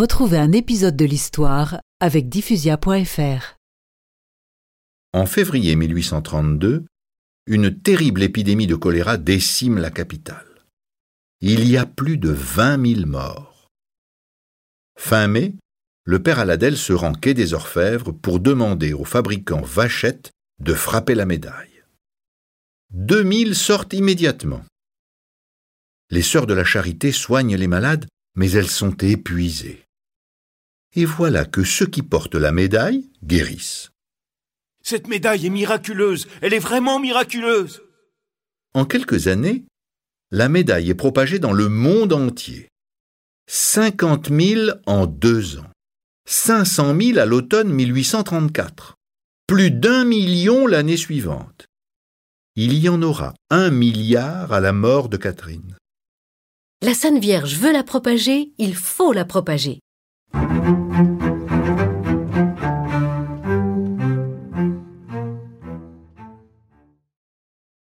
Retrouvez un épisode de l'histoire avec diffusia.fr. En février 1832, une terrible épidémie de choléra décime la capitale. Il y a plus de 20 000 morts. Fin mai, le père Aladel se rend quai des Orfèvres pour demander au fabricant Vachette de frapper la médaille. 2000 sortent immédiatement. Les sœurs de la charité soignent les malades, mais elles sont épuisées. Et voilà que ceux qui portent la médaille guérissent. Cette médaille est miraculeuse, elle est vraiment miraculeuse. En quelques années, la médaille est propagée dans le monde entier. 50 000 en deux ans. 500 000 à l'automne 1834. Plus d'un million l'année suivante. Il y en aura un milliard à la mort de Catherine. La Sainte Vierge veut la propager, il faut la propager. Thank you.